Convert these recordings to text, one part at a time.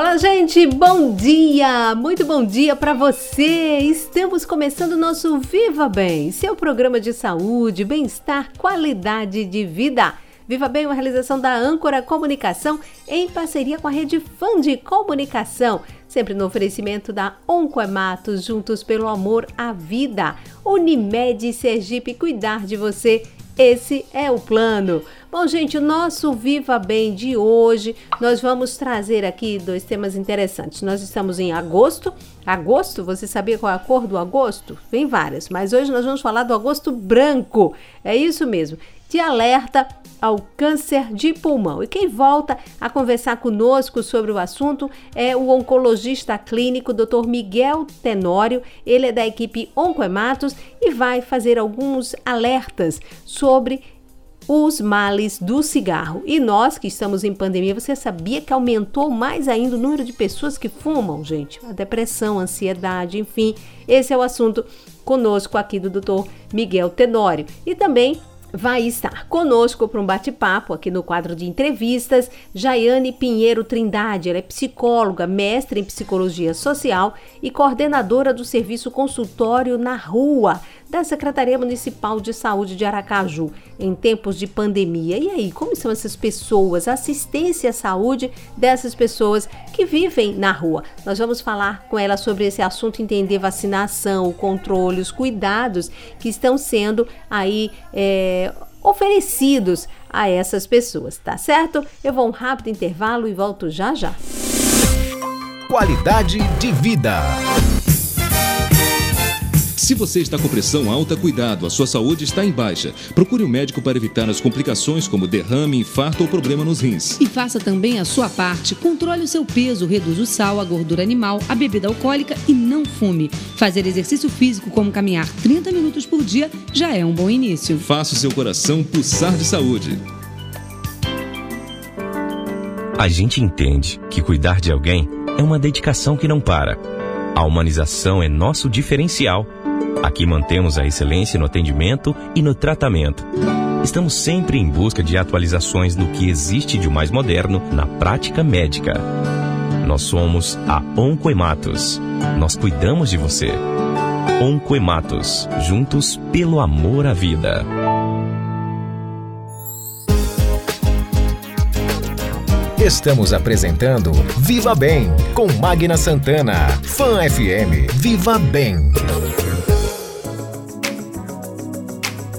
Olá, gente, bom dia! Muito bom dia para você! Estamos começando o nosso Viva Bem, seu programa de saúde, bem-estar, qualidade de vida. Viva Bem, uma realização da Âncora Comunicação em parceria com a Rede Fã de Comunicação. Sempre no oferecimento da Oncoematos, juntos pelo amor à vida. Unimed Sergipe, cuidar de você esse é o plano. Bom, gente, o nosso Viva Bem de hoje, nós vamos trazer aqui dois temas interessantes. Nós estamos em agosto. Agosto, você sabia qual é a cor do agosto? Vem várias, mas hoje nós vamos falar do agosto branco. É isso mesmo de alerta ao câncer de pulmão. E quem volta a conversar conosco sobre o assunto é o oncologista clínico Dr. Miguel Tenório. Ele é da equipe Oncoematos e vai fazer alguns alertas sobre os males do cigarro. E nós que estamos em pandemia, você sabia que aumentou mais ainda o número de pessoas que fumam, gente? A depressão, a ansiedade, enfim. Esse é o assunto conosco aqui do Dr. Miguel Tenório. E também vai estar conosco para um bate-papo aqui no quadro de entrevistas Jaiane Pinheiro Trindade. Ela é psicóloga, mestre em psicologia social e coordenadora do serviço consultório na rua da Secretaria Municipal de Saúde de Aracaju em tempos de pandemia. E aí, como são essas pessoas? Assistência à saúde dessas pessoas que vivem na rua. Nós vamos falar com ela sobre esse assunto, entender vacinação, o controle, os cuidados que estão sendo aí é, oferecidos a essas pessoas, tá certo? Eu vou um rápido intervalo e volto já já. Qualidade de vida. Se você está com pressão alta, cuidado, a sua saúde está em baixa. Procure um médico para evitar as complicações como derrame, infarto ou problema nos rins. E faça também a sua parte. Controle o seu peso, reduza o sal, a gordura animal, a bebida alcoólica e não fume. Fazer exercício físico como caminhar 30 minutos por dia já é um bom início. Faça o seu coração pulsar de saúde. A gente entende que cuidar de alguém é uma dedicação que não para. A humanização é nosso diferencial Aqui mantemos a excelência no atendimento e no tratamento. Estamos sempre em busca de atualizações no que existe de mais moderno na prática médica. Nós somos a Oncoematos. Nós cuidamos de você. Oncoematos, juntos pelo amor à vida. Estamos apresentando Viva Bem com Magna Santana. Fan FM. Viva Bem.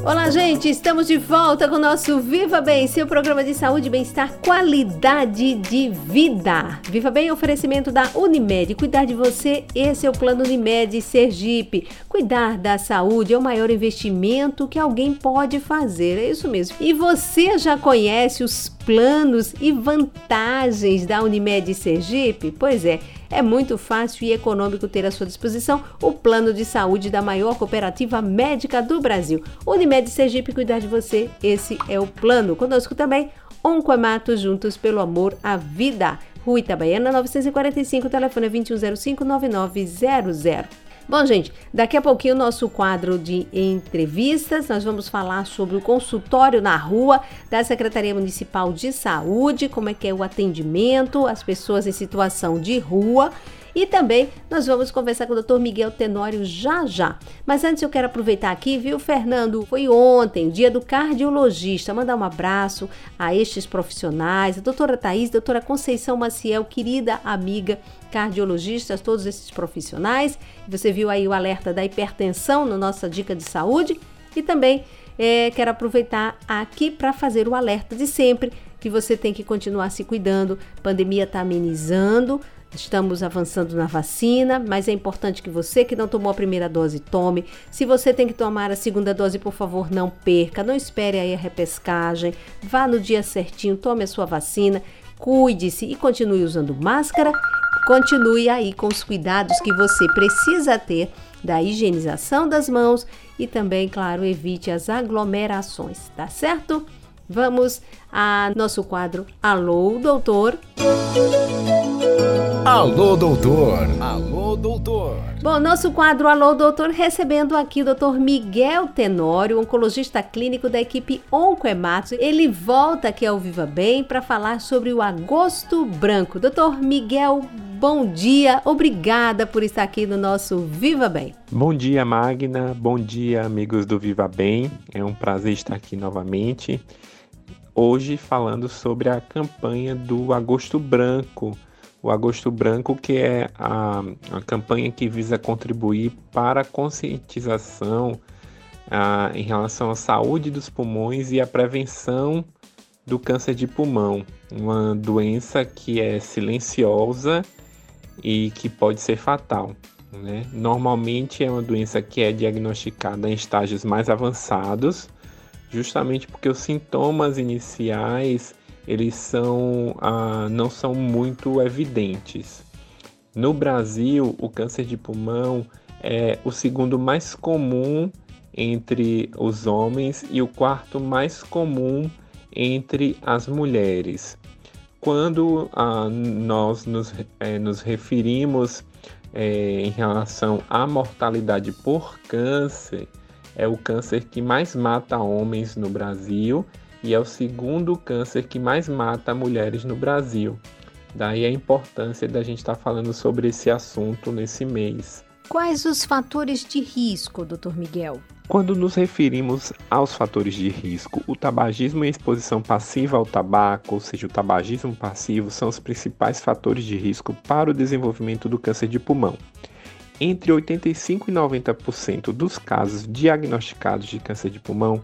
Olá, gente! Estamos de volta com o nosso Viva Bem, seu programa de saúde, bem-estar, qualidade de vida. Viva Bem, oferecimento da Unimed. Cuidar de você, esse é o plano Unimed Sergipe. Cuidar da saúde é o maior investimento que alguém pode fazer, é isso mesmo. E você já conhece os planos e vantagens da Unimed Sergipe? Pois é. É muito fácil e econômico ter à sua disposição o plano de saúde da maior cooperativa médica do Brasil. Unimed Sergipe cuidar de você, esse é o plano. Conosco também, Oncoamato, juntos pelo amor à vida. Rua Itabaiana 945, telefone 2105 9900. Bom, gente, daqui a pouquinho o nosso quadro de entrevistas, nós vamos falar sobre o consultório na rua da Secretaria Municipal de Saúde, como é que é o atendimento às pessoas em situação de rua. E também nós vamos conversar com o Dr. Miguel Tenório já já. Mas antes eu quero aproveitar aqui, viu, Fernando? Foi ontem, dia do cardiologista. Mandar um abraço a estes profissionais, a doutora Thaís, a doutora Conceição Maciel, querida amiga cardiologistas, todos esses profissionais. Você viu aí o alerta da hipertensão na nossa dica de saúde. E também é, quero aproveitar aqui para fazer o alerta de sempre que você tem que continuar se cuidando. A pandemia está amenizando, Estamos avançando na vacina, mas é importante que você que não tomou a primeira dose tome. Se você tem que tomar a segunda dose, por favor, não perca. Não espere aí a repescagem. Vá no dia certinho, tome a sua vacina, cuide-se e continue usando máscara. Continue aí com os cuidados que você precisa ter da higienização das mãos e também, claro, evite as aglomerações, tá certo? Vamos a nosso quadro Alô, doutor. Alô, doutor. Alô, doutor. Bom, nosso quadro Alô, doutor, recebendo aqui o doutor Miguel Tenório, oncologista clínico da equipe Oncoemato. Ele volta aqui ao Viva Bem para falar sobre o agosto branco. Doutor Miguel, bom dia. Obrigada por estar aqui no nosso Viva Bem. Bom dia, Magna. Bom dia, amigos do Viva Bem. É um prazer estar aqui novamente hoje falando sobre a campanha do Agosto Branco. O Agosto Branco, que é a, a campanha que visa contribuir para a conscientização a, em relação à saúde dos pulmões e a prevenção do câncer de pulmão, uma doença que é silenciosa e que pode ser fatal. Né? Normalmente é uma doença que é diagnosticada em estágios mais avançados, justamente porque os sintomas iniciais eles são, ah, não são muito evidentes. No Brasil, o câncer de pulmão é o segundo mais comum entre os homens e o quarto mais comum entre as mulheres. Quando ah, nós nos, é, nos referimos é, em relação à mortalidade por câncer, é o câncer que mais mata homens no Brasil e é o segundo câncer que mais mata mulheres no Brasil. Daí a importância da gente estar tá falando sobre esse assunto nesse mês. Quais os fatores de risco, Dr. Miguel? Quando nos referimos aos fatores de risco, o tabagismo e a exposição passiva ao tabaco, ou seja, o tabagismo passivo, são os principais fatores de risco para o desenvolvimento do câncer de pulmão. Entre 85% e 90% dos casos diagnosticados de câncer de pulmão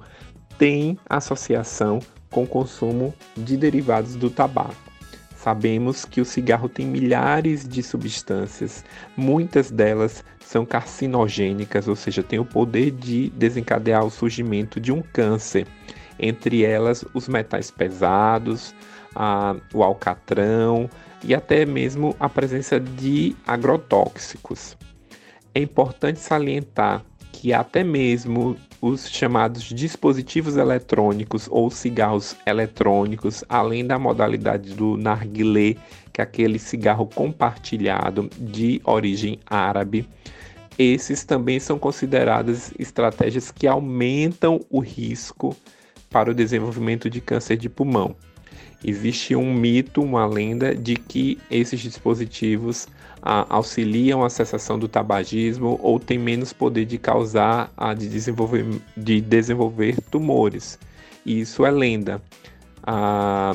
têm associação com o consumo de derivados do tabaco. Sabemos que o cigarro tem milhares de substâncias, muitas delas são carcinogênicas, ou seja, têm o poder de desencadear o surgimento de um câncer, entre elas os metais pesados, a, o alcatrão e até mesmo a presença de agrotóxicos. É importante salientar que até mesmo os chamados dispositivos eletrônicos ou cigarros eletrônicos, além da modalidade do narguilé, que é aquele cigarro compartilhado de origem árabe, esses também são consideradas estratégias que aumentam o risco para o desenvolvimento de câncer de pulmão. Existe um mito, uma lenda de que esses dispositivos ah, auxiliam a cessação do tabagismo ou têm menos poder de causar, ah, de, desenvolver, de desenvolver tumores. E isso é lenda. Ah,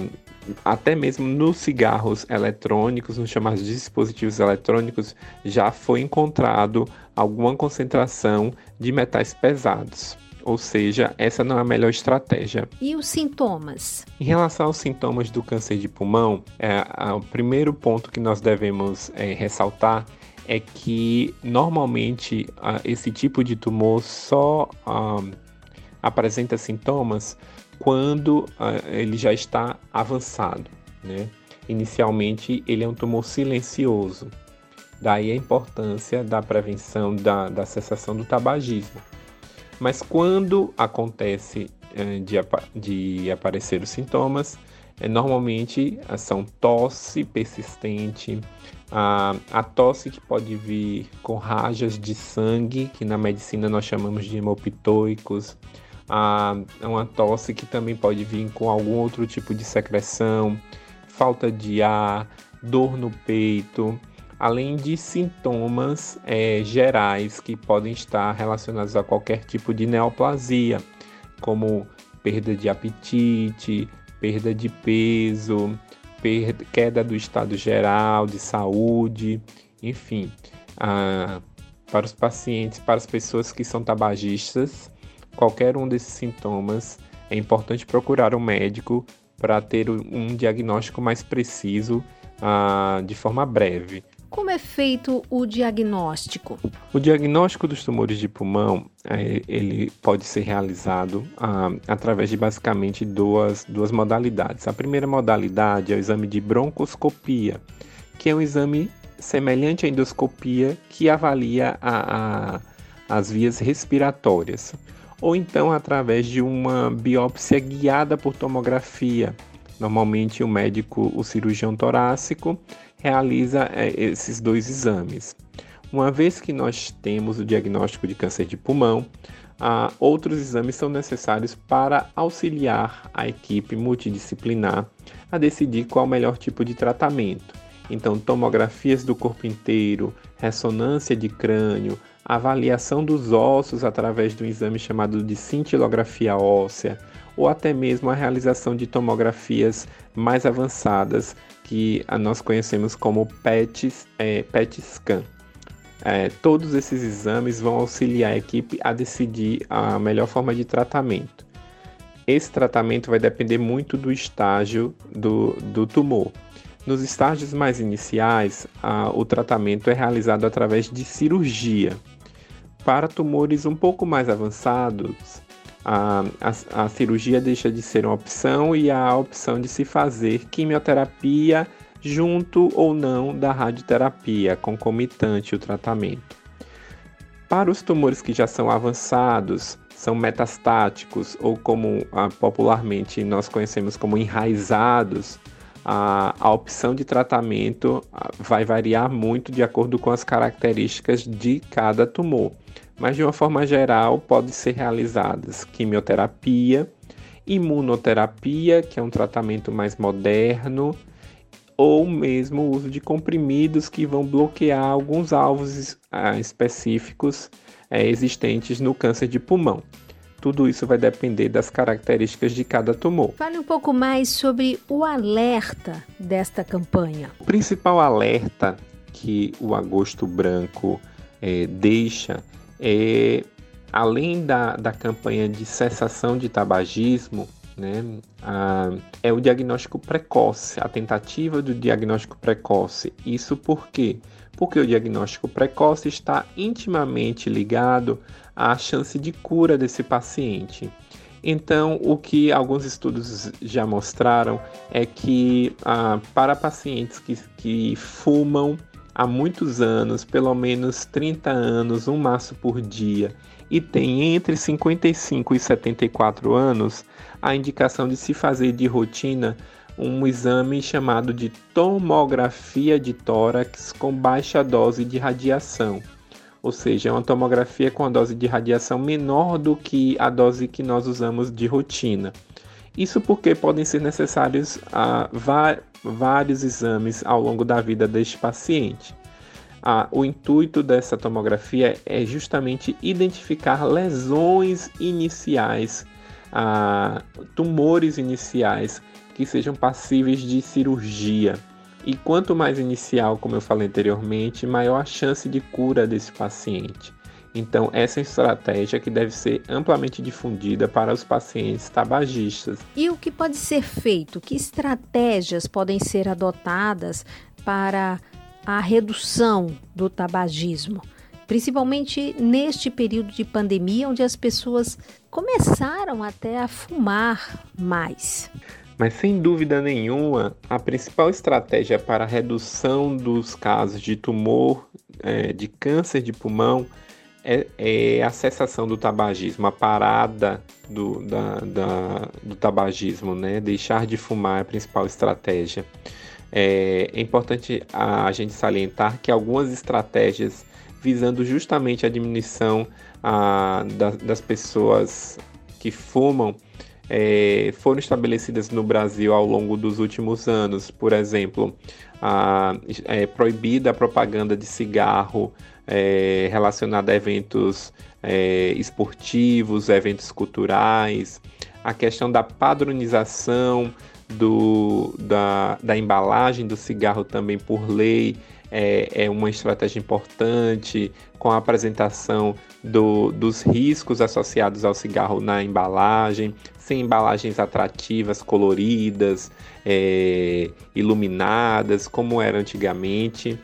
até mesmo nos cigarros eletrônicos, nos chamados dispositivos eletrônicos, já foi encontrado alguma concentração de metais pesados. Ou seja, essa não é a melhor estratégia. E os sintomas? Em relação aos sintomas do câncer de pulmão, é, o primeiro ponto que nós devemos é, ressaltar é que normalmente esse tipo de tumor só apresenta sintomas quando ele já está avançado. Né? Inicialmente, ele é um tumor silencioso. Daí a importância da prevenção da, da cessação do tabagismo. Mas quando acontece é, de, de, aparecer os sintomas, é, normalmente eh, são tosse persistente, a, a tosse que pode vir com rajas de sangue, que na medicina nós chamamos de hemopitoicos, a, uma tosse que também pode vir com algum outro tipo de secreção, falta de ar, dor no peito, além de sintomas é, gerais que podem estar relacionados a qualquer tipo de neoplasia, como perda de apetite, perda de peso, perda, queda do estado geral de saúde, enfim. Ah, para os pacientes, para as pessoas que são tabagistas, qualquer um desses sintomas é importante procurar um médico para ter um diagnóstico mais preciso ah, de forma breve. Como é feito o diagnóstico? O diagnóstico dos tumores de pulmão é, ele pode ser realizado ah, através de basicamente duas, duas modalidades. A primeira modalidade é o exame de broncoscopia, que é um exame semelhante à endoscopia que avalia a, a, as vias respiratórias. ou então através de uma biópsia guiada por tomografia. Normalmente o médico, o cirurgião torácico, realiza é, esses dois exames. Uma vez que nós temos o diagnóstico de câncer de pulmão, ah, outros exames são necessários para auxiliar a equipe multidisciplinar a decidir qual o melhor tipo de tratamento. Então, tomografias do corpo inteiro, ressonância de crânio, avaliação dos ossos através de um exame chamado de cintilografia óssea, ou até mesmo a realização de tomografias mais avançadas que nós conhecemos como PET, é, PET scan. É, todos esses exames vão auxiliar a equipe a decidir a melhor forma de tratamento. Esse tratamento vai depender muito do estágio do, do tumor. Nos estágios mais iniciais, a, o tratamento é realizado através de cirurgia. Para tumores um pouco mais avançados, a, a, a, cirurgia deixa de ser uma opção e há a opção de se fazer quimioterapia junto ou não da radioterapia, concomitante o tratamento. Para os tumores que já são avançados, são metastáticos ou como ah, popularmente nós conhecemos como enraizados, a, a opção de tratamento ah, vai variar muito de acordo com as características de cada tumor. Mas de uma forma geral, pode ser realizadas quimioterapia, imunoterapia, que é um tratamento mais moderno, ou mesmo o uso de comprimidos que vão bloquear alguns alvos ah, específicos é, existentes no câncer de pulmão. Tudo isso vai depender das características de cada tumor. Fale um pouco mais sobre o alerta desta campanha. O principal alerta que o Agosto Branco é, deixa é, além da, da campanha de cessação de tabagismo, né, a, é o diagnóstico precoce, a tentativa do diagnóstico precoce. Isso por quê? Porque o diagnóstico precoce está intimamente ligado à chance de cura desse paciente. Então, o que alguns estudos já mostraram é que ah, para pacientes que, que fumam há muitos anos, pelo menos 30 anos, um maço por dia, e tem entre 55 e 74 anos, a indicação de se fazer de rotina um exame chamado de tomografia de tórax com baixa dose de radiação. Ou seja, é uma tomografia com a dose de radiação menor do que a dose que nós usamos de rotina. Isso porque podem ser necessários ah, vários exames ao longo da vida deste paciente. Ah, o intuito dessa tomografia é justamente identificar lesões iniciais a tumores iniciais que sejam passíveis de cirurgia. E quanto mais inicial, como eu falei anteriormente, maior a chance de cura desse paciente. Então, essa é estratégia que deve ser amplamente difundida para os pacientes tabagistas. E o que pode ser feito? Que estratégias podem ser adotadas para a redução do tabagismo? Principalmente neste período de pandemia, onde as pessoas começaram até a fumar mais. Mas sem dúvida nenhuma, a principal estratégia para a redução dos casos de tumor, é, de câncer de pulmão, é, é, a cessação do tabagismo, a parada do, da, da, do tabagismo, né? Deixar de fumar é a principal estratégia. É, é importante a, a gente salientar que algumas estratégias visando justamente a diminuição a, da, das pessoas que fumam é, foram estabelecidas no Brasil ao longo dos últimos anos. Por exemplo, a, é proibida a propaganda de cigarro é, relacionada a eventos é, esportivos, eventos culturais, a questão da padronização do, da, da embalagem do cigarro também por lei é, é uma estratégia importante, com a apresentação do, dos riscos associados ao cigarro na embalagem, sem embalagens atrativas, coloridas, é, iluminadas, como era antigamente.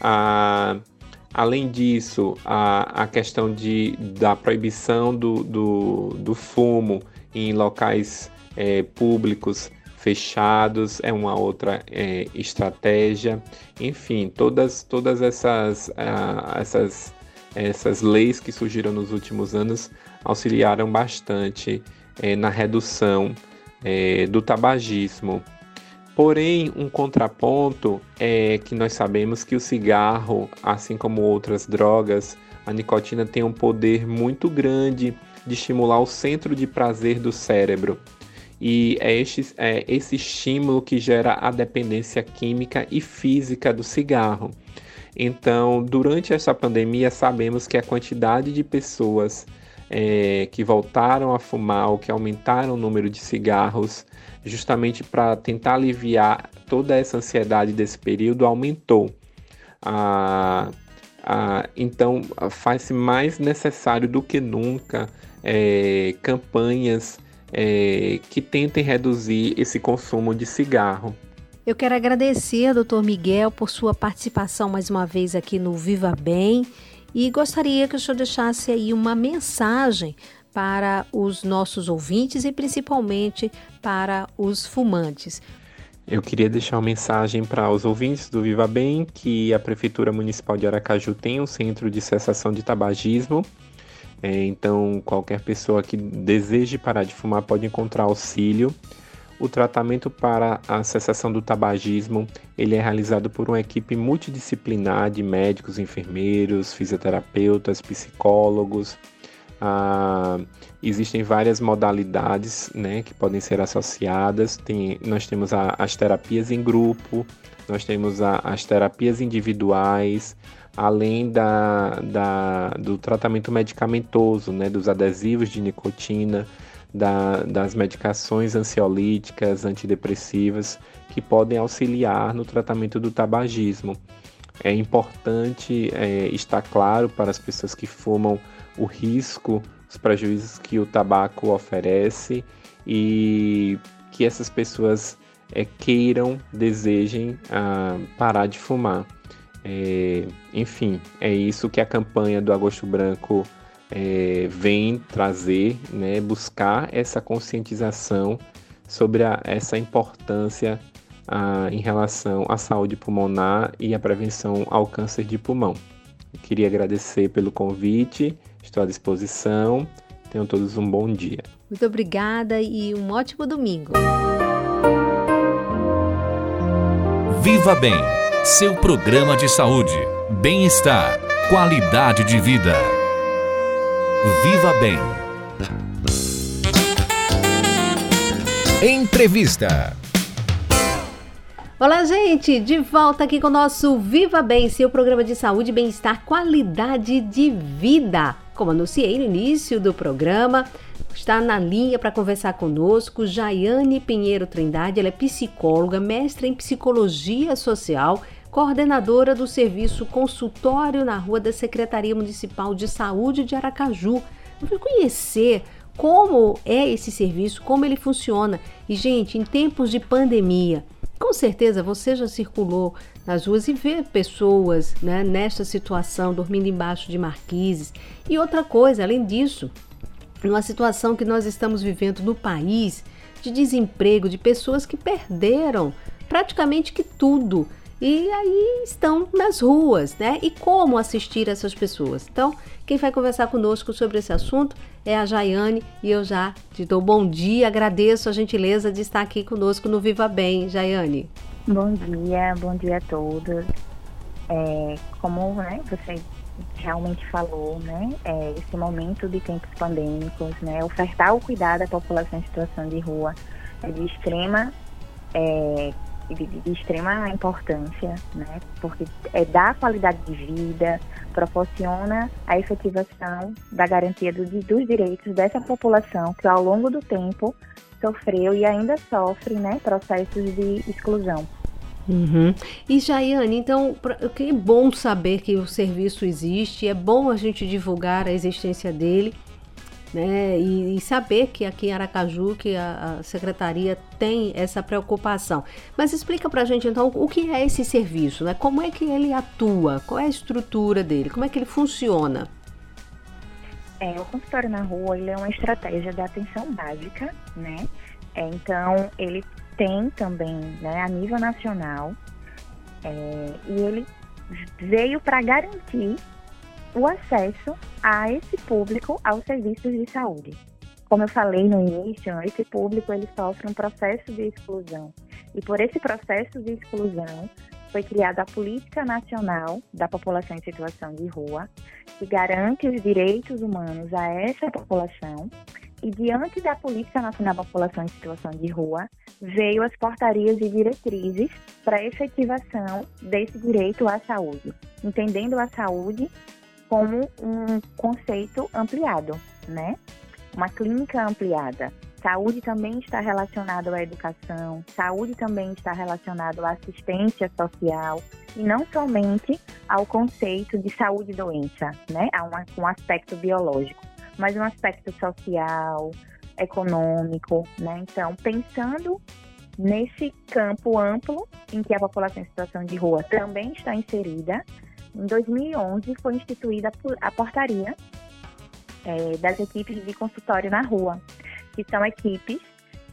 Ah, além disso, a, a questão de, da proibição do, do, do fumo em locais é, públicos fechados é uma outra é, estratégia. Enfim, todas, todas essas, essas, essas leis que surgiram nos últimos anos auxiliaram bastante é, na redução é, do tabagismo. Porém, um contraponto é que nós sabemos que o cigarro, assim como outras drogas, a nicotina tem um poder muito grande de estimular o centro de prazer do cérebro. E é esse, é esse estímulo que gera a dependência química e física do cigarro. Então, durante essa pandemia, sabemos que a quantidade de pessoas é, que voltaram a fumar ou que aumentaram o número de cigarros, justamente para tentar aliviar toda essa ansiedade desse período, aumentou. Ah, ah, então, faz-se mais necessário do que nunca é, campanhas é, que tentem reduzir esse consumo de cigarro. Eu quero agradecer Dr. Miguel por sua participação mais uma vez aqui no Viva Bem e gostaria que o senhor deixasse aí uma mensagem para os nossos ouvintes e principalmente para os fumantes. Eu queria deixar uma mensagem para os ouvintes do Viva Bem que a Prefeitura Municipal de Aracaju tem um centro de cessação de tabagismo. É, então, qualquer pessoa que deseje parar de fumar pode encontrar auxílio. O tratamento para a cessação do tabagismo ele é realizado por uma equipe multidisciplinar de médicos, enfermeiros, fisioterapeutas, psicólogos. Ah, existem várias modalidades né, que podem ser associadas. Tem, nós temos a, as terapias em grupo, nós temos a, as terapias individuais, além da, da, do tratamento medicamentoso, né, dos adesivos de nicotina da, das medicações ansiolíticas, antidepressivas, que podem auxiliar no tratamento do tabagismo. É importante é, estar claro para as pessoas que fumam o risco, os prejuízos que o tabaco oferece e que essas pessoas é, queiram, desejem ah, parar de fumar. É, enfim, é isso que a campanha do Agosto Branco é, vem trazer, né, buscar essa conscientização sobre a, essa importância a, em relação à saúde pulmonar e à prevenção ao câncer de pulmão. Eu queria agradecer pelo convite, estou à disposição. Tenham todos um bom dia. Muito obrigada e um ótimo domingo. Viva Bem, seu programa de saúde, bem-estar, qualidade de vida. Viva Bem. Entrevista. Olá, gente! De volta aqui com o nosso Viva Bem, seu programa de saúde, bem-estar, qualidade de vida. Como anunciei no início do programa, está na linha para conversar conosco Jaiane Pinheiro Trindade. Ela é psicóloga, mestra em psicologia social coordenadora do serviço consultório na rua da Secretaria Municipal de Saúde de Aracaju. Eu fui conhecer como é esse serviço, como ele funciona. E, gente, em tempos de pandemia, com certeza você já circulou nas ruas e vê pessoas né, nesta situação, dormindo embaixo de marquises. E outra coisa, além disso, numa situação que nós estamos vivendo no país, de desemprego, de pessoas que perderam praticamente que tudo e aí estão nas ruas, né? E como assistir essas pessoas? Então, quem vai conversar conosco sobre esse assunto é a Jaiane e eu já te dou bom dia, agradeço a gentileza de estar aqui conosco no Viva Bem, Jaiane. Bom dia, bom dia a todos. É, como né, você realmente falou, né, é, esse momento de tempos pandêmicos, né, ofertar o cuidado à população em situação de rua é de extrema é, de, de, extrema importância, né? porque é, dá qualidade de vida, proporciona a efetivação da garantia do, dos direitos dessa população que ao longo do tempo sofreu e ainda sofre né, processos de exclusão. Uhum. E Jaiane, então, que bom saber que o serviço existe, é bom a gente divulgar a existência dele né? E, e, saber que aqui em Aracaju que a, a, secretaria tem essa preocupação. Mas explica para a gente então o que é esse serviço, né? Como é que ele atua? Qual é a estrutura dele? Como é que ele funciona? É, o consultório na rua ele é uma estratégia de atenção básica, né? É, então ele tem também, né, a nível nacional, é, e ele veio para garantir o acesso a esse público aos serviços de saúde. Como eu falei no início, esse público ele sofre um processo de exclusão. E por esse processo de exclusão, foi criada a Política Nacional da População em Situação de Rua, que garante os direitos humanos a essa população. E diante da Política Nacional da População em Situação de Rua, veio as portarias e diretrizes para efetivação desse direito à saúde, entendendo a saúde como um conceito ampliado, né? Uma clínica ampliada, Saúde também está relacionado à educação, saúde também está relacionado à assistência social e não somente ao conceito de saúde e doença, né? A um aspecto biológico, mas um aspecto social, econômico, né? Então, pensando nesse campo amplo em que a população em situação de rua também está inserida, em 2011 foi instituída a portaria é, das equipes de consultório na rua, que são equipes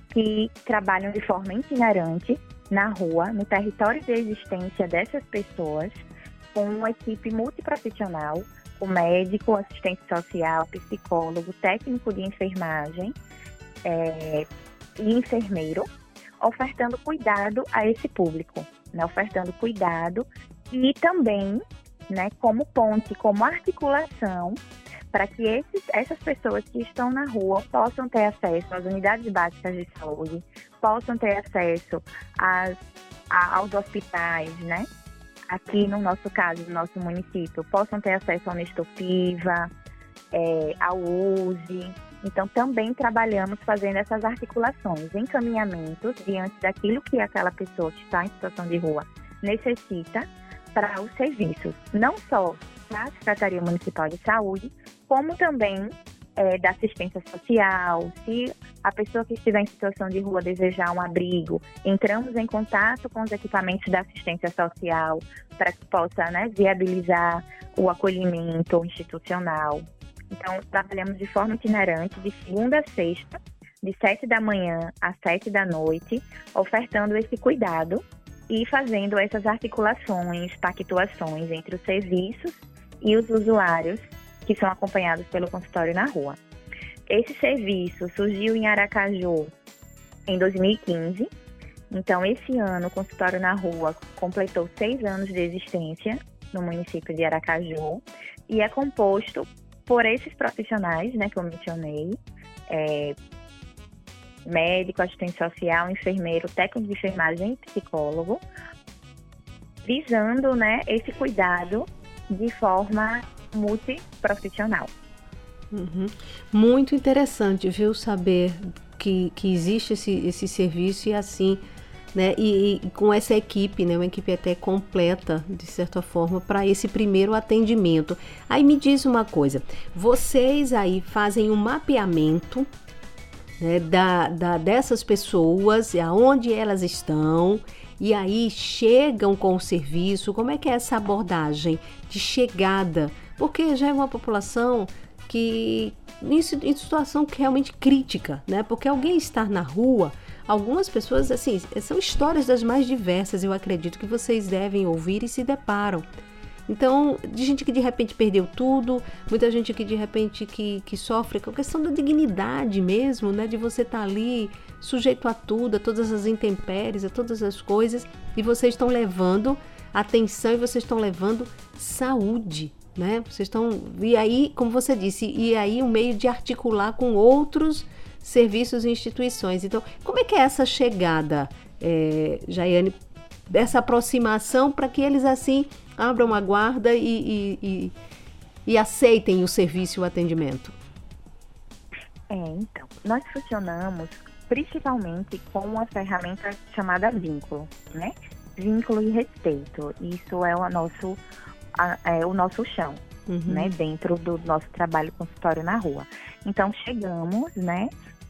que trabalham de forma itinerante na rua, no território de existência dessas pessoas, com uma equipe multiprofissional, com médico, assistente social, psicólogo, técnico de enfermagem é, e enfermeiro, ofertando cuidado a esse público, né? ofertando cuidado e também né, como ponte, como articulação para que esses, essas pessoas que estão na rua possam ter acesso às unidades básicas de saúde, possam ter acesso às, a, aos hospitais, né? Aqui no nosso caso, no nosso município, possam ter acesso ao Nestor Piva, é, ao USE. Então, também trabalhamos fazendo essas articulações, encaminhamentos diante daquilo que aquela pessoa que está em situação de rua necessita para os serviços, não só da Secretaria Municipal de Saúde, como também é, da assistência social. Se a pessoa que estiver em situação de rua desejar um abrigo, entramos em contato com os equipamentos da assistência social para que possa né, viabilizar o acolhimento institucional. Então, trabalhamos de forma itinerante, de segunda a sexta, de sete da manhã às sete da noite, ofertando esse cuidado e fazendo essas articulações, pactuações entre os serviços e os usuários que são acompanhados pelo consultório na rua. Esse serviço surgiu em Aracaju em 2015. Então, esse ano, o consultório na rua completou seis anos de existência no município de Aracaju e é composto por esses profissionais, né, que eu mencionei, é, médico, assistente social, enfermeiro, técnico de enfermagem e psicólogo, visando, né, esse cuidado de forma multiprofissional. Uhum. Muito interessante, viu, saber que, que existe esse, esse serviço e assim, né, e, e com essa equipe, né, uma equipe até completa, de certa forma, para esse primeiro atendimento. Aí me diz uma coisa, vocês aí fazem um mapeamento né, da, da, dessas pessoas, aonde elas estão, e aí chegam com o serviço, como é que é essa abordagem de chegada porque já é uma população que em, situação realmente crítica, né? Porque alguém estar na rua, algumas pessoas, assim, são histórias das mais diversas, eu acredito que vocês devem ouvir e se deparam. Então, de gente que de repente perdeu tudo, muita gente que de repente que, que sofre com a questão da dignidade mesmo, né? De você estar tá ali sujeito a tudo, a todas as intempéries, a todas as coisas, e vocês estão levando atenção e vocês estão levando saúde né? Vocês estão e aí, como você disse, e aí um meio de articular com outros serviços e instituições. Então, como é que é essa chegada, é, Jaiane, dessa aproximação para que eles assim abram a guarda e, e, e, e aceitem o serviço e o atendimento? É, então, nós funcionamos principalmente com uma ferramenta chamada vínculo, né? Vínculo e respeito. Isso é o nosso a, é, o nosso chão, uhum. né, dentro do nosso trabalho consultório na rua. Então chegamos, né,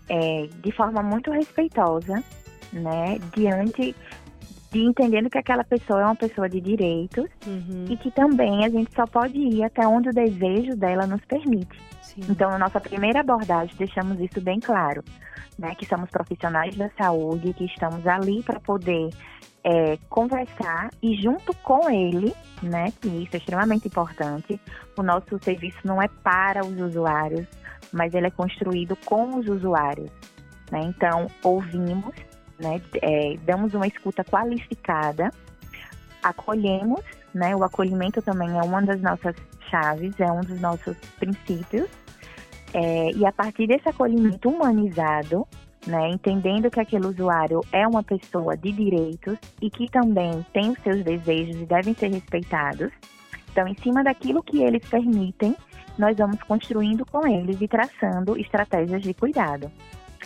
é, de forma muito respeitosa, né, diante de entendendo que aquela pessoa é uma pessoa de direitos uhum. e que também a gente só pode ir até onde o desejo dela nos permite. Sim. Então, na nossa primeira abordagem, deixamos isso bem claro, né, que somos profissionais da saúde, que estamos ali para poder é, conversar e junto com ele, né, que isso é extremamente importante, o nosso serviço não é para os usuários, mas ele é construído com os usuários. Né? Então, ouvimos, né, é, damos uma escuta qualificada, acolhemos, né, o acolhimento também é uma das nossas chaves, é um dos nossos princípios, é, e a partir desse acolhimento humanizado, né, entendendo que aquele usuário é uma pessoa de direitos e que também tem os seus desejos e devem ser respeitados. Então, em cima daquilo que eles permitem, nós vamos construindo com eles e traçando estratégias de cuidado.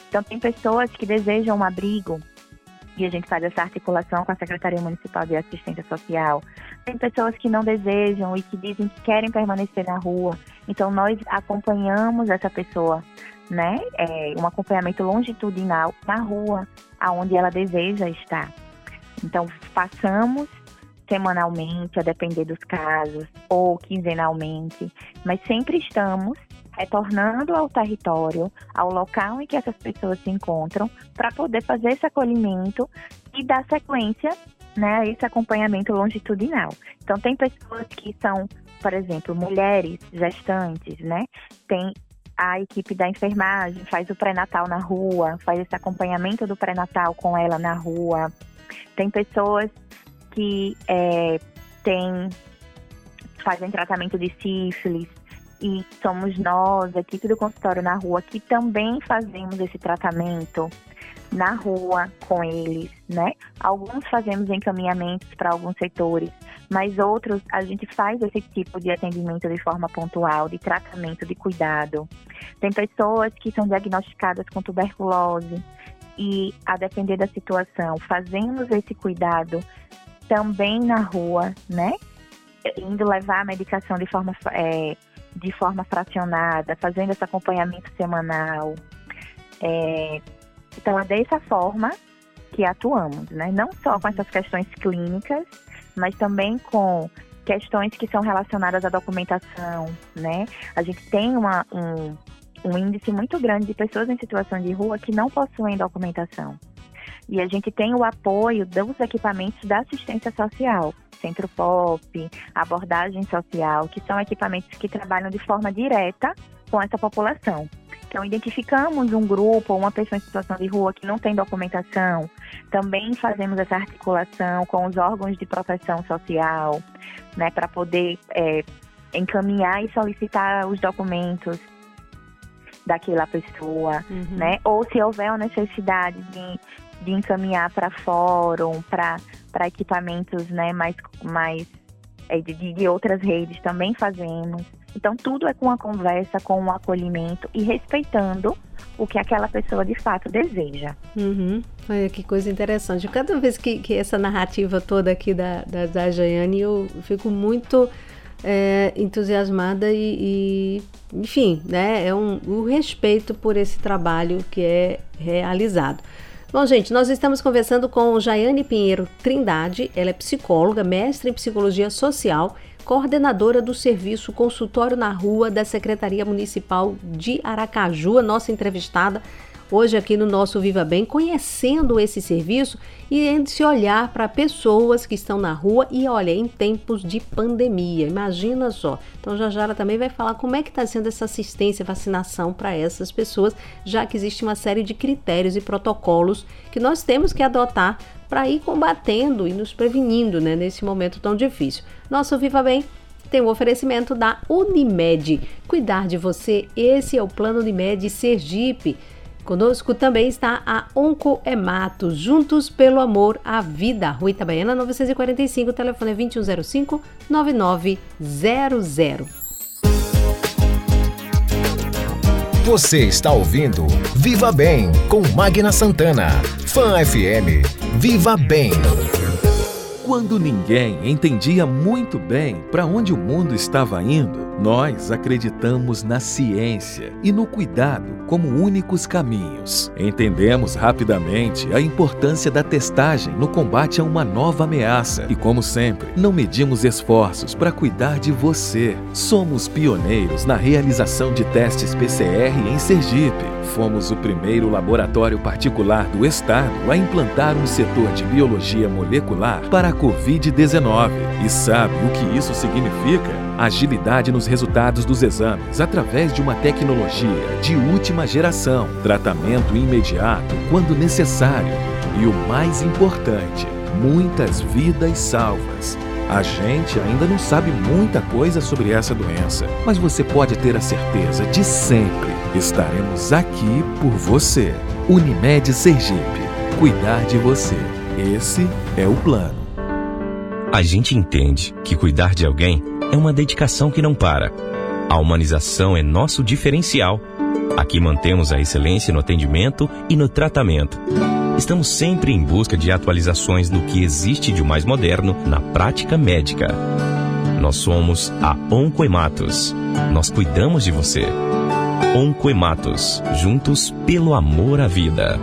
Então, tem pessoas que desejam um abrigo e a gente faz essa articulação com a Secretaria Municipal de Assistência Social. Tem pessoas que não desejam e que dizem que querem permanecer na rua. Então, nós acompanhamos essa pessoa né, é, um acompanhamento longitudinal na rua, aonde ela deseja estar. Então, passamos semanalmente, a depender dos casos, ou quinzenalmente, mas sempre estamos retornando ao território, ao local em que essas pessoas se encontram, para poder fazer esse acolhimento e dar sequência né, a esse acompanhamento longitudinal. Então, tem pessoas que são, por exemplo, mulheres gestantes, né? Tem a equipe da enfermagem faz o pré-natal na rua, faz esse acompanhamento do pré-natal com ela na rua. Tem pessoas que é, tem, fazem tratamento de sífilis e somos nós, a equipe do consultório na rua, que também fazemos esse tratamento na rua com eles, né? Alguns fazemos encaminhamentos para alguns setores, mas outros a gente faz esse tipo de atendimento de forma pontual, de tratamento, de cuidado. Tem pessoas que são diagnosticadas com tuberculose e, a depender da situação, fazemos esse cuidado também na rua, né? Indo levar a medicação de forma, é, de forma fracionada, fazendo esse acompanhamento semanal. É, então, é dessa forma que atuamos, né? Não só com essas questões clínicas, mas também com questões que são relacionadas à documentação, né? A gente tem uma, um, um índice muito grande de pessoas em situação de rua que não possuem documentação. E a gente tem o apoio dos equipamentos da assistência social, Centro Pop, abordagem social, que são equipamentos que trabalham de forma direta com essa população. Então, identificamos um grupo ou uma pessoa em situação de rua que não tem documentação, também fazemos essa articulação com os órgãos de proteção social, né, para poder é, encaminhar e solicitar os documentos daquela pessoa, uhum. né? Ou se houver uma necessidade de, de encaminhar para fórum, para equipamentos, né, mais, mais é, de, de outras redes, também fazemos. Então, tudo é com a conversa, com o acolhimento e respeitando o que aquela pessoa de fato deseja. Uhum. Olha que coisa interessante. Cada vez que, que essa narrativa toda aqui da, da, da eu fico muito é, entusiasmada e, e, enfim, né, é um, o respeito por esse trabalho que é realizado. Bom, gente, nós estamos conversando com Jaiane Pinheiro Trindade, ela é psicóloga, mestre em psicologia social coordenadora do serviço Consultório na Rua da Secretaria Municipal de Aracaju, a nossa entrevistada hoje aqui no nosso Viva Bem, conhecendo esse serviço e se olhar para pessoas que estão na rua e olha, em tempos de pandemia, imagina só. Então ela também vai falar como é que está sendo essa assistência, vacinação para essas pessoas, já que existe uma série de critérios e protocolos que nós temos que adotar para ir combatendo e nos prevenindo né, nesse momento tão difícil. Nosso Viva Bem tem o um oferecimento da Unimed. Cuidar de você, esse é o plano Unimed Sergipe. Conosco também está a Oncoemato, juntos pelo amor à vida. Rua Itabaiana 945, telefone é 2105 9900. Você está ouvindo Viva Bem com Magna Santana. Fan FM. Viva Bem. Quando ninguém entendia muito bem para onde o mundo estava indo, Nós acreditamos na ciência e no cuidado como únicos caminhos. Entendemos rapidamente a importância da testagem no combate a uma nova ameaça e, como sempre, não medimos esforços para cuidar de você. Somos pioneiros na realização de testes PCR em Sergipe. Fomos o primeiro laboratório particular do estado a implantar um setor de biologia molecular para a Covid-19. E sabe o que isso significa? agilidade nos resultados dos exames através de uma tecnologia de última geração, tratamento imediato quando necessário e o mais importante, muitas vidas salvas. A gente ainda não sabe muita coisa sobre essa doença, mas você pode ter a certeza de sempre estaremos aqui por você. Unimed Sergipe. Cuidar de você. Esse é o plano. A gente entende que cuidar de alguém é uma dedicação que não para. A humanização é nosso diferencial. Aqui mantemos a excelência no atendimento e no tratamento. Estamos sempre em busca de atualizações no que existe de mais moderno na prática médica. Nós somos a Oncoematos. Nós cuidamos de você. Oncoematos, juntos pelo amor à vida.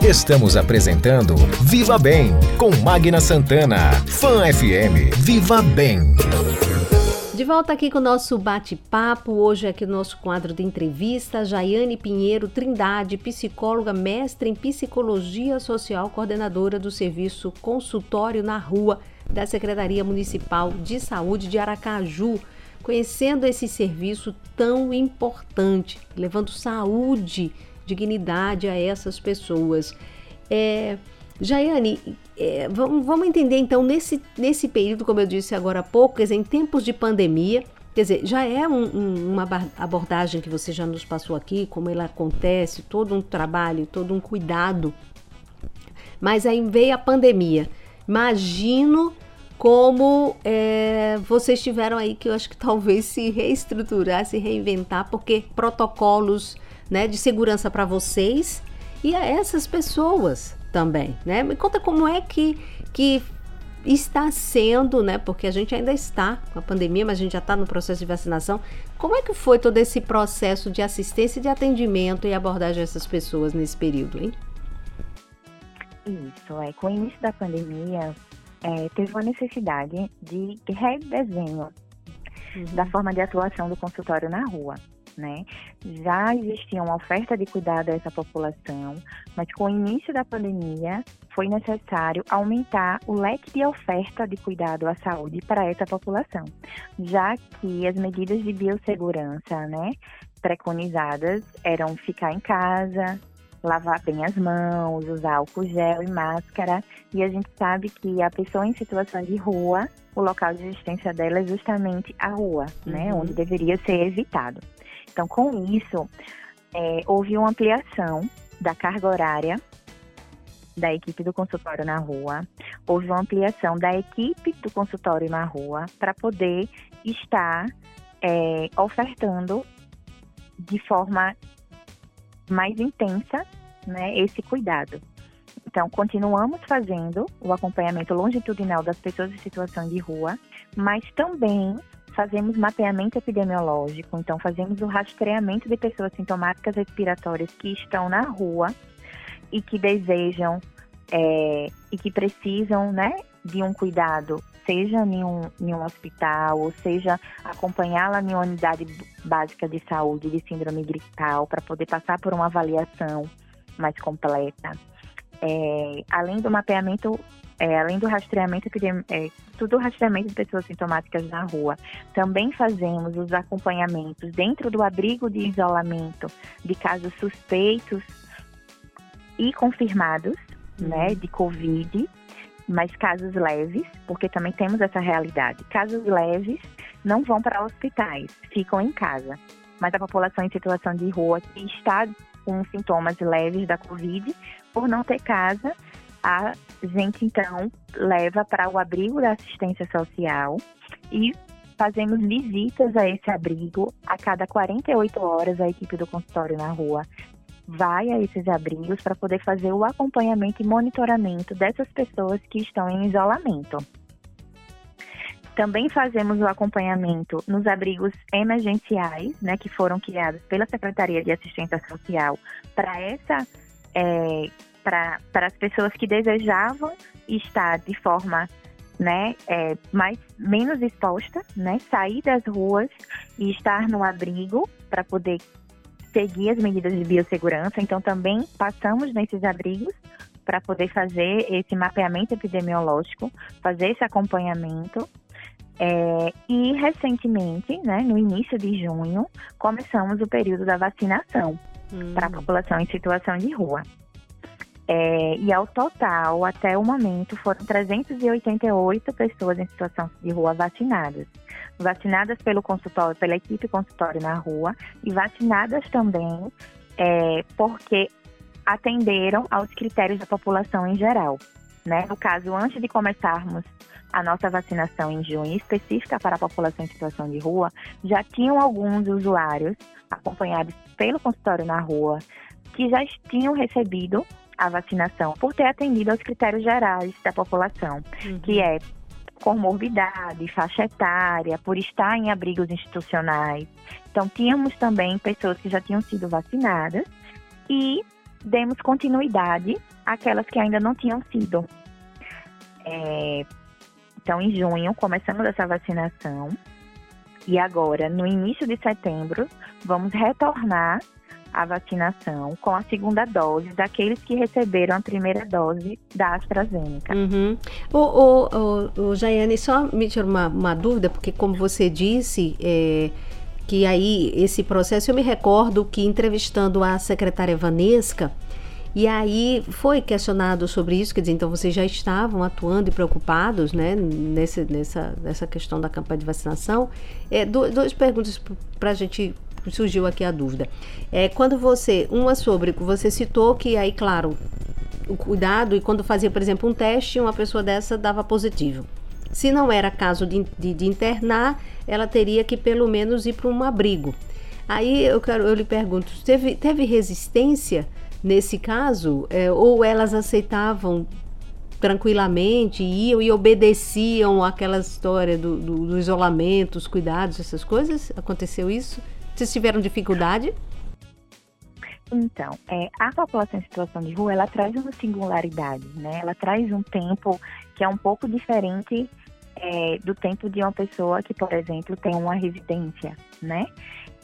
Estamos apresentando Viva Bem com Magna Santana. Fan FM. Viva Bem. De volta aqui com o nosso bate-papo, hoje aqui no nosso quadro de entrevista, Jaiane Pinheiro Trindade, psicóloga, mestre em psicologia social, coordenadora do serviço consultório na rua da Secretaria Municipal de Saúde de Aracaju, conhecendo esse serviço tão importante, levando saúde dignidade a essas pessoas. É, Jaiane, é, vamos, vamos entender então, nesse, nesse período, como eu disse agora há pouco, quer dizer, em tempos de pandemia, quer dizer, já é um, um, uma abordagem que você já nos passou aqui, como ela acontece, todo um trabalho, todo um cuidado. Mas aí veio a pandemia. Imagino como é, vocês tiveram aí que eu acho que talvez se reestruturar, se reinventar, porque protocolos né, de segurança para vocês e a essas pessoas também, né? Me conta como é que, que está sendo, né? Porque a gente ainda está com a pandemia, mas a gente já está no processo de vacinação. Como é que foi todo esse processo de assistência, de atendimento e abordagem a essas pessoas nesse período, hein? Isso, é. Com o início da pandemia, é, teve uma necessidade de redesenho uhum. da forma de atuação do consultório na rua né? Já existia uma oferta de cuidado a essa população, mas com o início da pandemia foi necessário aumentar o leque de oferta de cuidado à saúde para essa população, já que as medidas de biossegurança, né, preconizadas eram ficar em casa, lavar bem as mãos, usar álcool gel e máscara. E a gente sabe que a pessoa em situação de rua, o local de existência dela é justamente a rua, né? Uhum. Onde deveria ser evitado. Então, com isso, é, houve uma ampliação da carga horária da equipe do consultório na rua, houve uma ampliação da equipe do consultório na rua para poder estar é, ofertando de forma mais intensa né, esse cuidado. Então, continuamos fazendo o acompanhamento longitudinal das pessoas em situação de rua, mas também fazemos mapeamento epidemiológico, então fazemos o rastreamento de pessoas sintomáticas respiratórias que estão na rua e que desejam é, e que precisam né, de um cuidado, seja em um, em um hospital, ou seja acompanhá-la em uma unidade básica de saúde de síndrome gripal, para poder passar por uma avaliação mais completa. É, além do mapeamento é, além do rastreamento é, tudo rastreamento de pessoas sintomáticas na rua, também fazemos os acompanhamentos dentro do abrigo de isolamento de casos suspeitos e confirmados, uhum. né, de Covid, mas casos leves, porque também temos essa realidade. Casos leves não vão para hospitais, ficam em casa. Mas a população em situação de rua que está com sintomas leves da Covid, por não ter casa, a gente então leva para o abrigo da assistência social e fazemos visitas a esse abrigo. A cada 48 horas, a equipe do consultório na rua vai a esses abrigos para poder fazer o acompanhamento e monitoramento dessas pessoas que estão em isolamento. Também fazemos o acompanhamento nos abrigos emergenciais, né, que foram criados pela Secretaria de Assistência Social para essa é, para as pessoas que desejavam estar de forma né, é, mais menos exposta, né, sair das ruas e estar no abrigo para poder seguir as medidas de biossegurança. Então também passamos nesses abrigos para poder fazer esse mapeamento epidemiológico, fazer esse acompanhamento é, e recentemente, né, no início de junho, começamos o período da vacinação hum. para a população em situação de rua. É, e ao total, até o momento, foram 388 pessoas em situação de rua vacinadas. Vacinadas pelo consultório, pela equipe consultório na rua e vacinadas também é, porque atenderam aos critérios da população em geral. Né? No caso, antes de começarmos a nossa vacinação em junho, específica para a população em situação de rua, já tinham alguns usuários acompanhados pelo consultório na rua que já tinham recebido a vacinação por ter atendido aos critérios gerais da população, uhum. que é comorbidade, faixa etária, por estar em abrigos institucionais. Então, tínhamos também pessoas que já tinham sido vacinadas e demos continuidade àquelas que ainda não tinham sido. É, então, em junho, começamos essa vacinação. E agora, no início de setembro, vamos retornar a vacinação com a segunda dose daqueles que receberam a primeira dose da AstraZeneca. Uhum. O, o, o, o Jaiane, só me tira uma, uma dúvida, porque como você disse, é, que aí esse processo, eu me recordo que entrevistando a secretária Vanesca, e aí foi questionado sobre isso, quer dizer, então vocês já estavam atuando e preocupados né, nesse, nessa, nessa questão da campanha de vacinação. É, duas perguntas para a gente surgiu aqui a dúvida. É, quando você, uma sobre, você citou que aí, claro, o cuidado, e quando fazia, por exemplo, um teste, uma pessoa dessa dava positivo. Se não era caso de, de, de internar, ela teria que pelo menos ir para um abrigo. Aí eu, quero, eu lhe pergunto, teve, teve resistência nesse caso? É, ou elas aceitavam tranquilamente, iam e obedeciam aquela história do, do, do isolamento, os cuidados, essas coisas? Aconteceu isso? Vocês tiveram dificuldade? Então, é, a população em situação de rua, ela traz uma singularidade, né? Ela traz um tempo que é um pouco diferente é, do tempo de uma pessoa que, por exemplo, tem uma residência, né?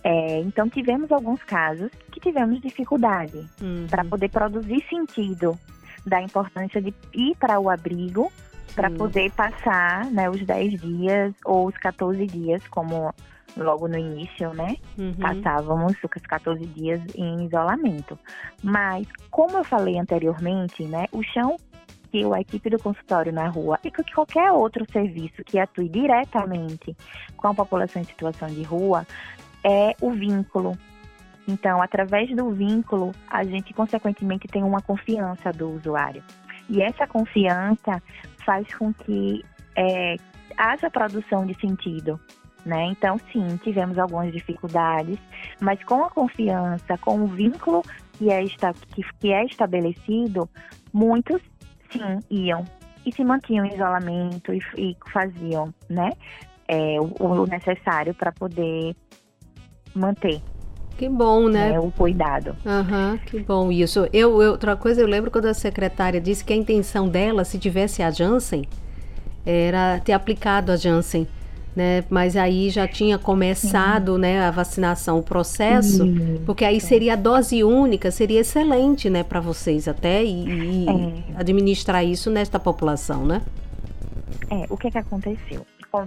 É, então tivemos alguns casos que tivemos dificuldade uhum. para poder produzir sentido da importância de ir para o abrigo para poder passar né, os 10 dias ou os 14 dias, como logo no início, né? Uhum. Passávamos os 14 dias em isolamento. Mas, como eu falei anteriormente, né, o chão que a equipe do consultório na rua e que qualquer outro serviço que atue diretamente com a população em situação de rua é o vínculo. Então, através do vínculo, a gente consequentemente tem uma confiança do usuário. E essa confiança faz com que é, haja produção de sentido. Né? Então, sim, tivemos algumas dificuldades, mas com a confiança, com o vínculo que é, que, que é estabelecido, muitos, sim, iam e se mantinham em isolamento e, e faziam né, é, o, o necessário para poder manter que bom, né? É, o cuidado. Aham, uhum, que bom isso. Eu, eu, outra coisa, eu lembro quando a secretária disse que a intenção dela, se tivesse a Janssen, era ter aplicado a Janssen. Né? Mas aí já tinha começado, né, a vacinação, o processo, porque aí seria a dose única, seria excelente, né, para vocês até e, e é. administrar isso nesta população, né? É, o que é que aconteceu?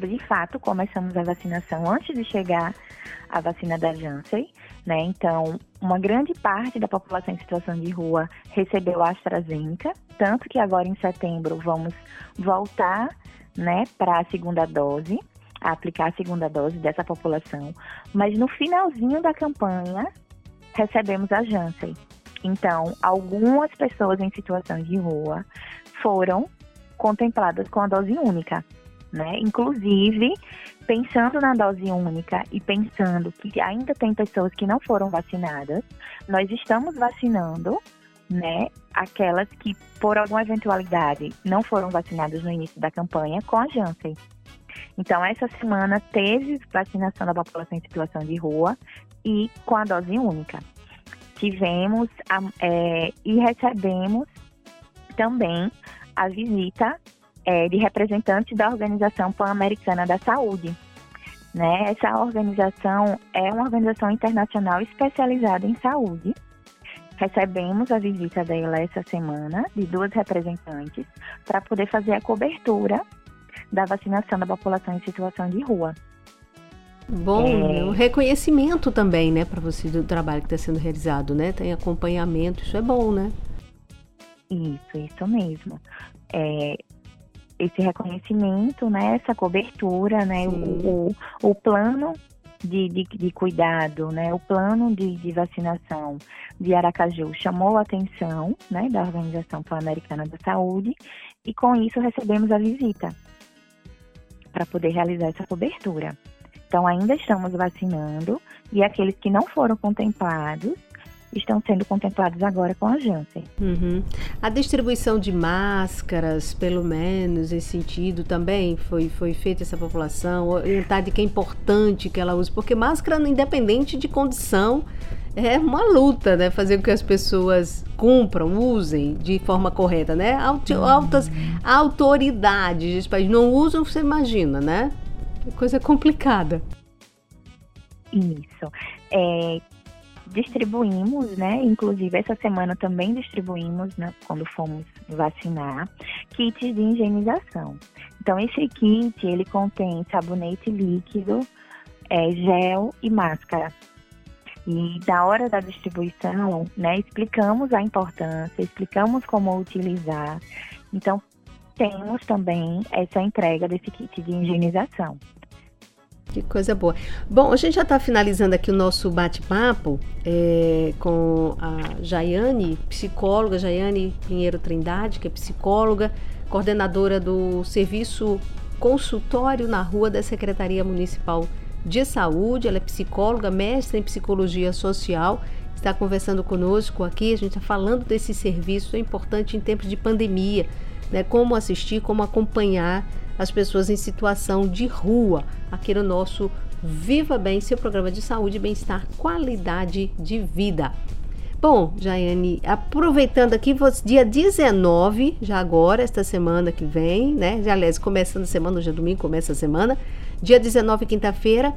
De fato, começamos a vacinação antes de chegar a vacina da Janssen, né? Então, uma grande parte da população em situação de rua recebeu a AstraZeneca, tanto que agora em setembro vamos voltar, né, para a segunda dose, a aplicar a segunda dose dessa população. Mas no finalzinho da campanha, recebemos a Janssen. Então, algumas pessoas em situação de rua foram contempladas com a dose única né? Inclusive, pensando na dose única e pensando que ainda tem pessoas que não foram vacinadas, nós estamos vacinando, né, aquelas que por alguma eventualidade não foram vacinadas no início da campanha com a Janssen. Então, essa semana teve vacinação da população em situação de rua e com a dose única. Tivemos a, é, e recebemos também a visita é, de representantes da Organização Pan-Americana da Saúde. Né? Essa organização é uma organização internacional especializada em saúde. Recebemos a visita dela essa semana, de duas representantes, para poder fazer a cobertura da vacinação da população em situação de rua. Bom, é... um reconhecimento também, né, para você do trabalho que está sendo realizado, né? Tem acompanhamento, isso é bom, né? Isso, isso mesmo. É, esse reconhecimento, né, essa cobertura, né, o, o, o, plano de, de, de, cuidado, né, o plano de, de, vacinação de Aracaju chamou a atenção né, da Organização Pan-Americana da Saúde e com isso recebemos a visita para poder realizar essa cobertura. Então ainda estamos vacinando e aqueles que não foram contemplados estão sendo contemplados agora com a Janssen. Uhum. A distribuição de máscaras, pelo menos, nesse sentido, também foi, foi feita essa população, orientar de que é importante que ela use, porque máscara, independente de condição, é uma luta, né? Fazer com que as pessoas cumpram, usem de forma correta, né? Uhum. Altas autoridades desse país não usam, você imagina, né? Coisa complicada. Isso. É, distribuímos, né? Inclusive essa semana também distribuímos, né, quando fomos vacinar, kits de higienização. Então esse kit ele contém sabonete líquido, é, gel e máscara. E na hora da distribuição, né, explicamos a importância, explicamos como utilizar. Então temos também essa entrega desse kit de higienização. Que coisa boa. Bom, a gente já está finalizando aqui o nosso bate-papo é, com a Jaiane, psicóloga, Jaiane Pinheiro Trindade, que é psicóloga, coordenadora do serviço consultório na rua da Secretaria Municipal de Saúde. Ela é psicóloga, mestre em psicologia social. Está conversando conosco aqui. A gente está falando desse serviço é importante em tempos de pandemia, né? Como assistir, como acompanhar as pessoas em situação de rua, aqui no nosso Viva Bem, seu programa de saúde, bem-estar, qualidade de vida. Bom, Jaiane, aproveitando aqui, dia 19, já agora, esta semana que vem, né? Já, aliás, começando a semana, hoje é domingo, começa a semana. Dia 19, quinta-feira,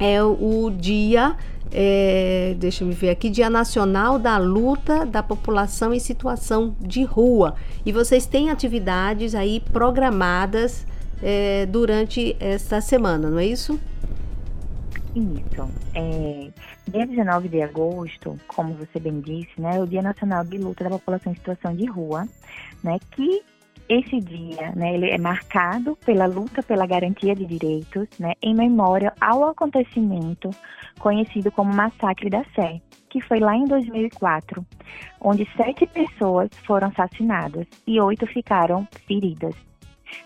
é o dia é, deixa eu ver aqui, Dia Nacional da Luta da População em Situação de Rua. E vocês têm atividades aí programadas é, durante esta semana, não é isso? Isso. É, dia 19 de agosto, como você bem disse, né, é o Dia Nacional de Luta da População em Situação de Rua, né, que esse dia, né, ele é marcado pela luta pela garantia de direitos, né, em memória ao acontecimento conhecido como Massacre da Sé, que foi lá em 2004, onde sete pessoas foram assassinadas e oito ficaram feridas.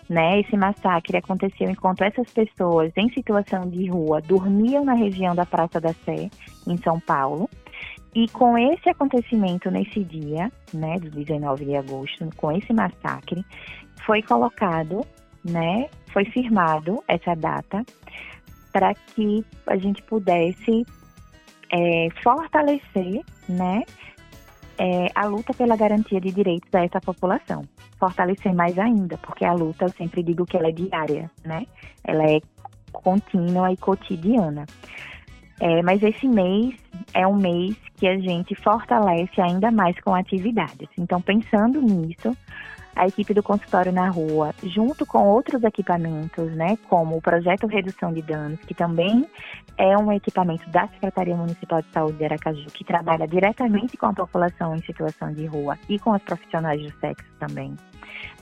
Né? Esse massacre aconteceu enquanto essas pessoas em situação de rua dormiam na região da Praça da Sé, em São Paulo, e com esse acontecimento nesse dia, né, do 19 de agosto, com esse massacre, foi colocado, né, foi firmado essa data para que a gente pudesse é, fortalecer, né, é, a luta pela garantia de direitos dessa população. Fortalecer mais ainda, porque a luta, eu sempre digo que ela é diária, né? Ela é contínua e cotidiana. É, mas esse mês é um mês que a gente fortalece ainda mais com atividades. Então, pensando nisso, a equipe do consultório na rua, junto com outros equipamentos, né, como o projeto Redução de Danos, que também é um equipamento da Secretaria Municipal de Saúde de Aracaju, que trabalha diretamente com a população em situação de rua e com os profissionais do sexo também.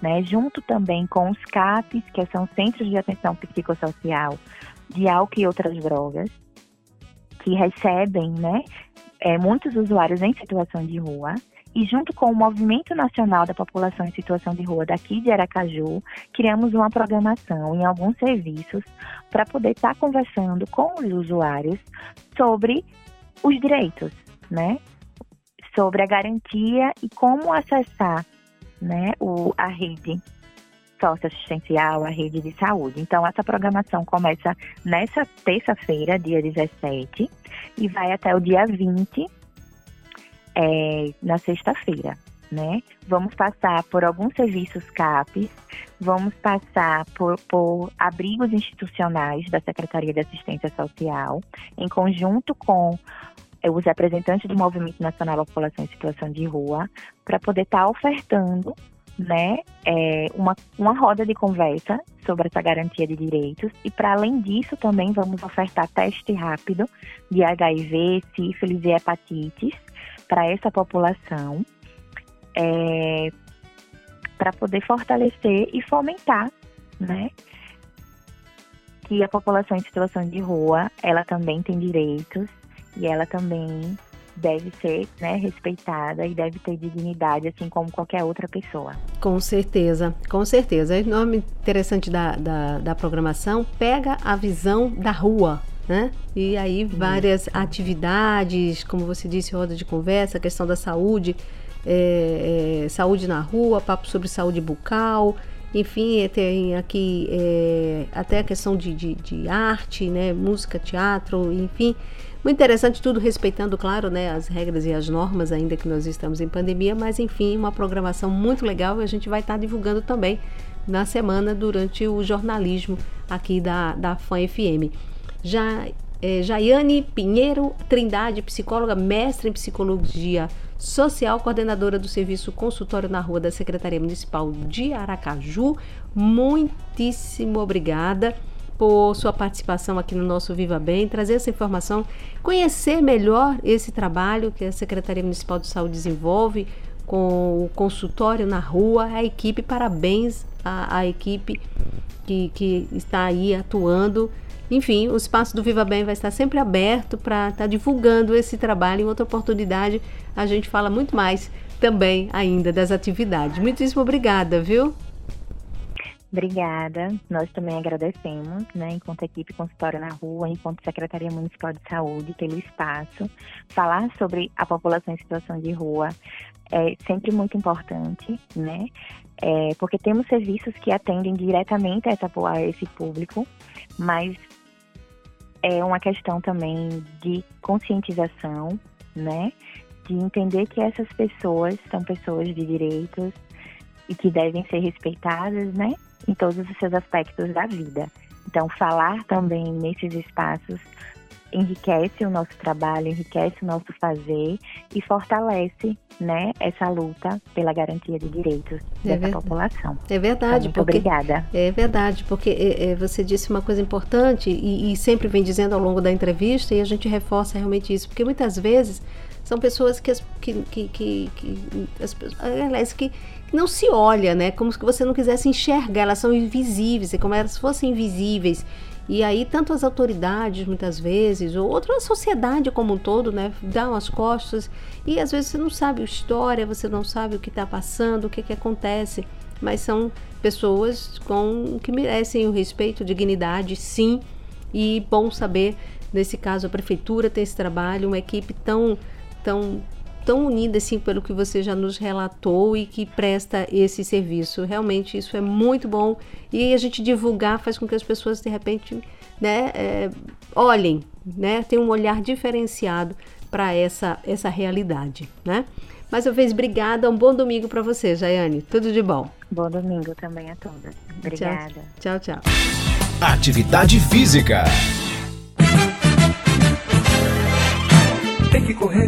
Né, junto também com os CAPs, que são Centros de Atenção Psicossocial de Álcool e Outras Drogas, que recebem né, é, muitos usuários em situação de rua E junto com o Movimento Nacional da População em Situação de Rua daqui de Aracaju, criamos uma programação em alguns serviços para poder estar tá conversando com os usuários sobre os direitos, né? Sobre a garantia e como acessar né, o, a rede socioassistencial, a rede de saúde. Então, essa programação começa nessa terça-feira, dia 17, e vai até o dia 20, é, na sexta-feira. Né? Vamos passar por alguns serviços CAPES, vamos passar por, por abrigos institucionais da Secretaria de Assistência Social, em conjunto com é, os representantes do Movimento Nacional da População em Situação de Rua, para poder estar tá ofertando né, é, uma, uma roda de conversa sobre essa garantia de direitos. E para além disso também vamos ofertar teste rápido de HIV, sífilis e hepatites para essa população é, para poder fortalecer e fomentar, né, que a população em situação de rua ela também tem direitos e ela também deve ser né, respeitada e deve ter dignidade, assim como qualquer outra pessoa. Com certeza, com certeza. O nome interessante da, da, da programação pega a visão da rua, né? E aí várias uhum. atividades, como você disse, roda de conversa, questão da saúde, é, é, saúde na rua, papo sobre saúde bucal, enfim, tem aqui é, até a questão de, de, de, arte, né? Música, teatro, enfim. Muito interessante, tudo respeitando, claro, né, as regras e as normas, ainda que nós estamos em pandemia, mas enfim, uma programação muito legal e a gente vai estar divulgando também na semana durante o jornalismo aqui da, da FAN FM. Já, é, Jaiane Pinheiro Trindade, psicóloga, mestre em psicologia social, coordenadora do serviço consultório na rua da Secretaria Municipal de Aracaju. Muitíssimo obrigada por sua participação aqui no nosso Viva Bem, trazer essa informação, conhecer melhor esse trabalho que a Secretaria Municipal de Saúde desenvolve com o consultório na rua, a equipe, parabéns à, à equipe que, que está aí atuando. Enfim, o espaço do Viva Bem vai estar sempre aberto para estar tá divulgando esse trabalho. Em outra oportunidade, a gente fala muito mais também ainda das atividades. Muitíssimo obrigada, viu? Obrigada. Nós também agradecemos, né, enquanto equipe consultória na rua, enquanto Secretaria Municipal de Saúde, pelo espaço. Falar sobre a população em situação de rua é sempre muito importante, né? É, porque temos serviços que atendem diretamente a, essa, a esse público, mas é uma questão também de conscientização, né? De entender que essas pessoas são pessoas de direitos e que devem ser respeitadas, né? Em todos os seus aspectos da vida. Então, falar também nesses espaços enriquece o nosso trabalho, enriquece o nosso fazer e fortalece, né, essa luta pela garantia de direitos é dessa população. É verdade. Então, porque, obrigada. É verdade, porque é, é, você disse uma coisa importante e, e sempre vem dizendo ao longo da entrevista e a gente reforça realmente isso, porque muitas vezes são pessoas que, que, que, que, que as, aliás, que não se olha, né? Como se você não quisesse enxergar, elas são invisíveis, é como elas fossem invisíveis. E aí, tanto as autoridades, muitas vezes, ou outra sociedade como um todo, né, dão as costas e às vezes você não sabe a história, você não sabe o que está passando, o que, que acontece, mas são pessoas com que merecem o respeito, dignidade, sim, e bom saber, nesse caso, a prefeitura tem esse trabalho, uma equipe tão, tão tão unida assim pelo que você já nos relatou e que presta esse serviço. Realmente isso é muito bom e a gente divulgar faz com que as pessoas de repente né, é, olhem, né, tenham um olhar diferenciado para essa, essa realidade, né? Mais uma vez, obrigada. Um bom domingo para você, Jaiane. Tudo de bom. Bom domingo também a todas. Obrigada. Tchau, tchau. tchau. Atividade física. Tem que correr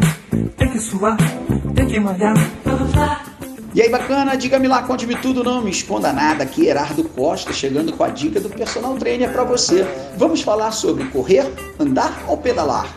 suar, tem que malhar. E aí, bacana? Diga-me lá, conte-me tudo, não me esconda nada. Aqui, Herardo Costa, chegando com a dica do personal trainer para você. Vamos falar sobre correr, andar ou pedalar?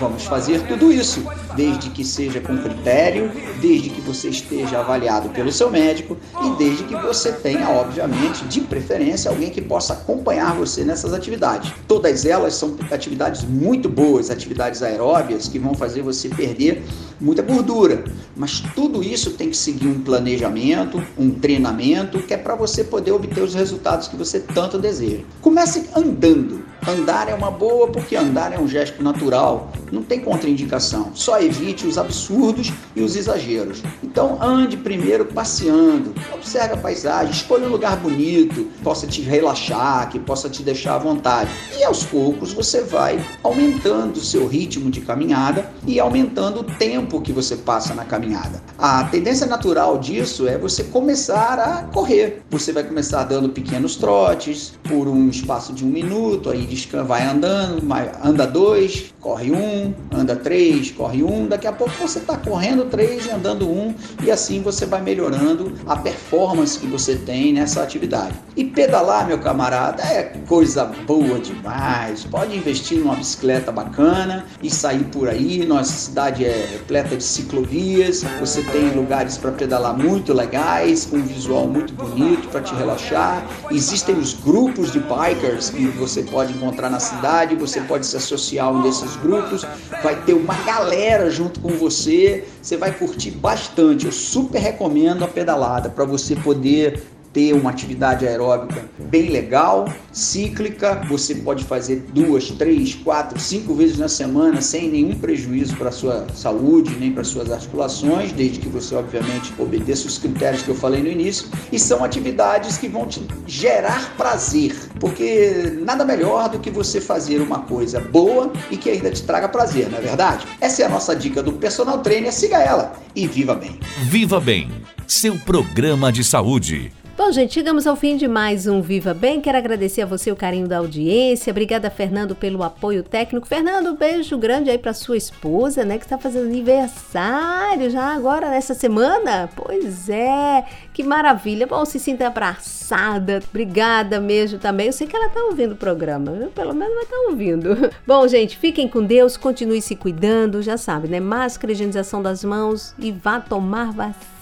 Vamos fazer tudo isso, desde que seja com critério, desde que você esteja avaliado pelo seu médico e desde que você tenha, obviamente, de preferência, alguém que possa acompanhar você nessas atividades. Todas elas são atividades muito boas, atividades aeróbias que vão fazer você perder muita gordura, mas tudo isso tem que seguir um planejamento, um treinamento, que é para você poder obter os resultados que você tanto deseja. Comece andando. Andar é uma boa porque andar é um gesto natural, não tem contraindicação. Só evite os absurdos e os exageros. Então ande primeiro passeando, observe a paisagem, escolha um lugar bonito, que possa te relaxar, que possa te deixar à vontade. E aos poucos você vai aumentando o seu ritmo de caminhada e aumentando o tempo que você passa na caminhada. A tendência natural disso é você começar a correr. Você vai começar dando pequenos trotes por um espaço de um minuto, aí vai andando, anda dois, corre um, anda três, corre um, daqui a pouco você está correndo três e andando um, e assim você vai melhorando a performance que você tem nessa atividade. E pedalar, meu camarada, é coisa boa demais. Pode investir numa bicicleta bacana e sair por aí. Nossa cidade é repleta de ciclovias, você tem lugares para pedalar muito legais, com um visual muito bonito para te relaxar. Existem os grupos de bikers que você pode encontrar na cidade, você pode se associar a um desses grupos, vai ter uma galera junto com você, você vai curtir bastante. Eu super recomendo a pedalada para você poder ter uma atividade aeróbica bem legal, cíclica. Você pode fazer duas, três, quatro, cinco vezes na semana sem nenhum prejuízo para a sua saúde, nem para suas articulações, desde que você, obviamente, obedeça os critérios que eu falei no início. E são atividades que vão te gerar prazer, porque nada melhor do que você fazer uma coisa boa e que ainda te traga prazer, não é verdade? Essa é a nossa dica do personal trainer. Siga ela e viva bem. Viva Bem, seu programa de saúde. Bom, gente, chegamos ao fim de mais um Viva Bem. Quero agradecer a você o carinho da audiência. Obrigada, Fernando, pelo apoio técnico. Fernando, beijo grande aí para sua esposa, né, que está fazendo aniversário já agora nessa semana. Pois é, que maravilha. Bom, se sinta abraçada. Obrigada mesmo também. Eu sei que ela está ouvindo o programa, pelo menos vai estar tá ouvindo. Bom, gente, fiquem com Deus, continue se cuidando, já sabe, né? Máscara, higienização das mãos e vá tomar vacina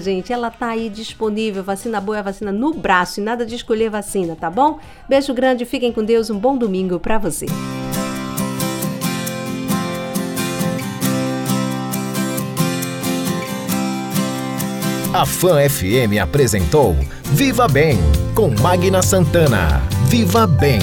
gente. Ela tá aí disponível. Vacina boa é vacina no braço e nada de escolher vacina, tá bom? Beijo grande, fiquem com Deus. Um bom domingo para você. A Fan FM apresentou Viva Bem com Magna Santana. Viva Bem.